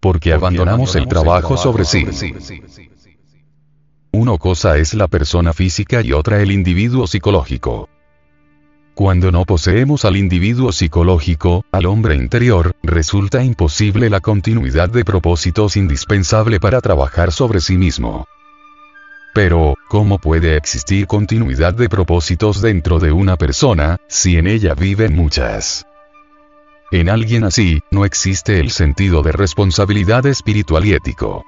Porque abandonamos el trabajo sobre sí. Una cosa es la persona física y otra el individuo psicológico. Cuando no poseemos al individuo psicológico, al hombre interior, resulta imposible la continuidad de propósitos indispensable para trabajar sobre sí mismo. Pero, ¿cómo puede existir continuidad de propósitos dentro de una persona, si en ella viven muchas? En alguien así, no existe el sentido de responsabilidad espiritual y ético.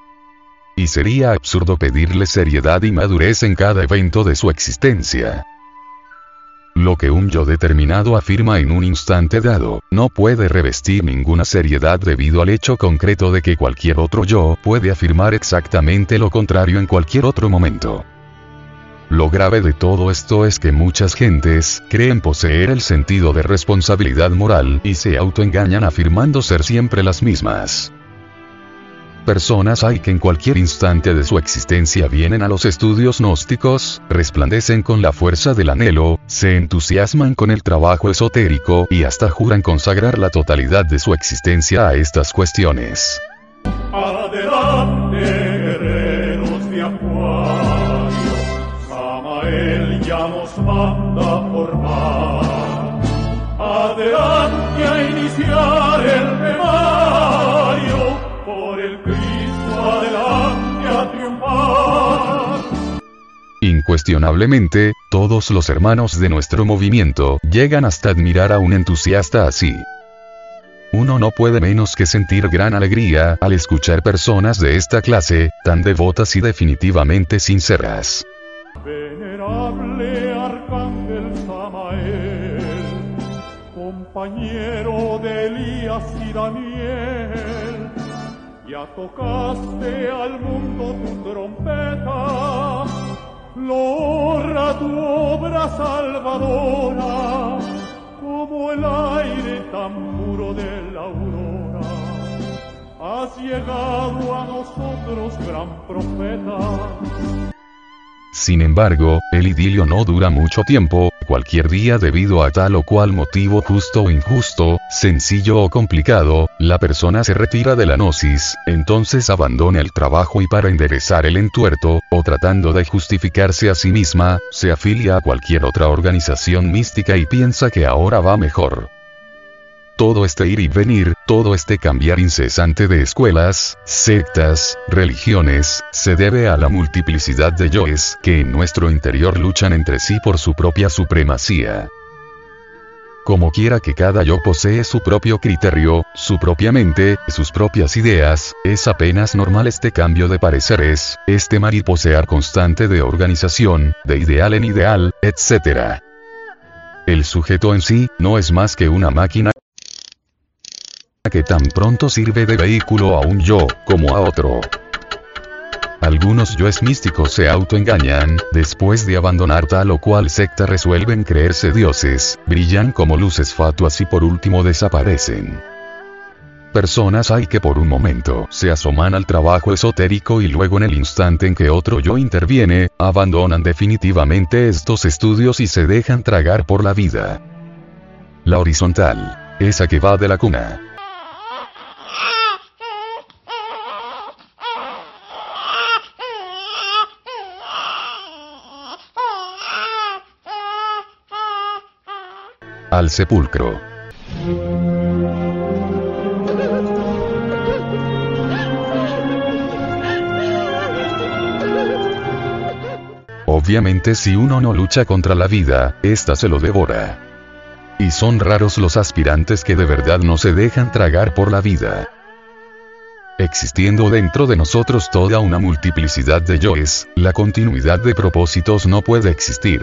Y sería absurdo pedirle seriedad y madurez en cada evento de su existencia. Lo que un yo determinado afirma en un instante dado, no puede revestir ninguna seriedad debido al hecho concreto de que cualquier otro yo puede afirmar exactamente lo contrario en cualquier otro momento. Lo grave de todo esto es que muchas gentes creen poseer el sentido de responsabilidad moral y se autoengañan afirmando ser siempre las mismas. Personas hay que en cualquier instante de su existencia vienen a los estudios gnósticos, resplandecen con la fuerza del anhelo, se entusiasman con el trabajo esotérico y hasta juran consagrar la totalidad de su existencia a estas cuestiones. Adelante, Samael ya formar. Adelante a iniciar el temario, por el Cristo adelante a triunfar. Incuestionablemente, todos los hermanos de nuestro movimiento llegan hasta admirar a un entusiasta así. Uno no puede menos que sentir gran alegría al escuchar personas de esta clase, tan devotas y definitivamente sinceras. Compañero de Elías y Daniel, ya tocaste al mundo tu trompeta, lo honra tu obra salvadora, como el aire tan puro de la aurora. Has llegado a nosotros, gran profeta. Sin embargo, el idilio no dura mucho tiempo, cualquier día debido a tal o cual motivo justo o injusto, sencillo o complicado, la persona se retira de la gnosis, entonces abandona el trabajo y para enderezar el entuerto, o tratando de justificarse a sí misma, se afilia a cualquier otra organización mística y piensa que ahora va mejor. Todo este ir y venir, todo este cambiar incesante de escuelas, sectas, religiones, se debe a la multiplicidad de yoes que en nuestro interior luchan entre sí por su propia supremacía. Como quiera que cada yo posee su propio criterio, su propia mente, sus propias ideas, es apenas normal este cambio de pareceres, este mariposear constante de organización, de ideal en ideal, etc. El sujeto en sí, no es más que una máquina que tan pronto sirve de vehículo a un yo, como a otro. Algunos yoes místicos se autoengañan, después de abandonar tal o cual secta resuelven creerse dioses, brillan como luces fatuas y por último desaparecen. Personas hay que por un momento se asoman al trabajo esotérico y luego en el instante en que otro yo interviene, abandonan definitivamente estos estudios y se dejan tragar por la vida. La horizontal, esa que va de la cuna, al sepulcro. Obviamente si uno no lucha contra la vida, ésta se lo devora. Y son raros los aspirantes que de verdad no se dejan tragar por la vida. Existiendo dentro de nosotros toda una multiplicidad de yoes, la continuidad de propósitos no puede existir.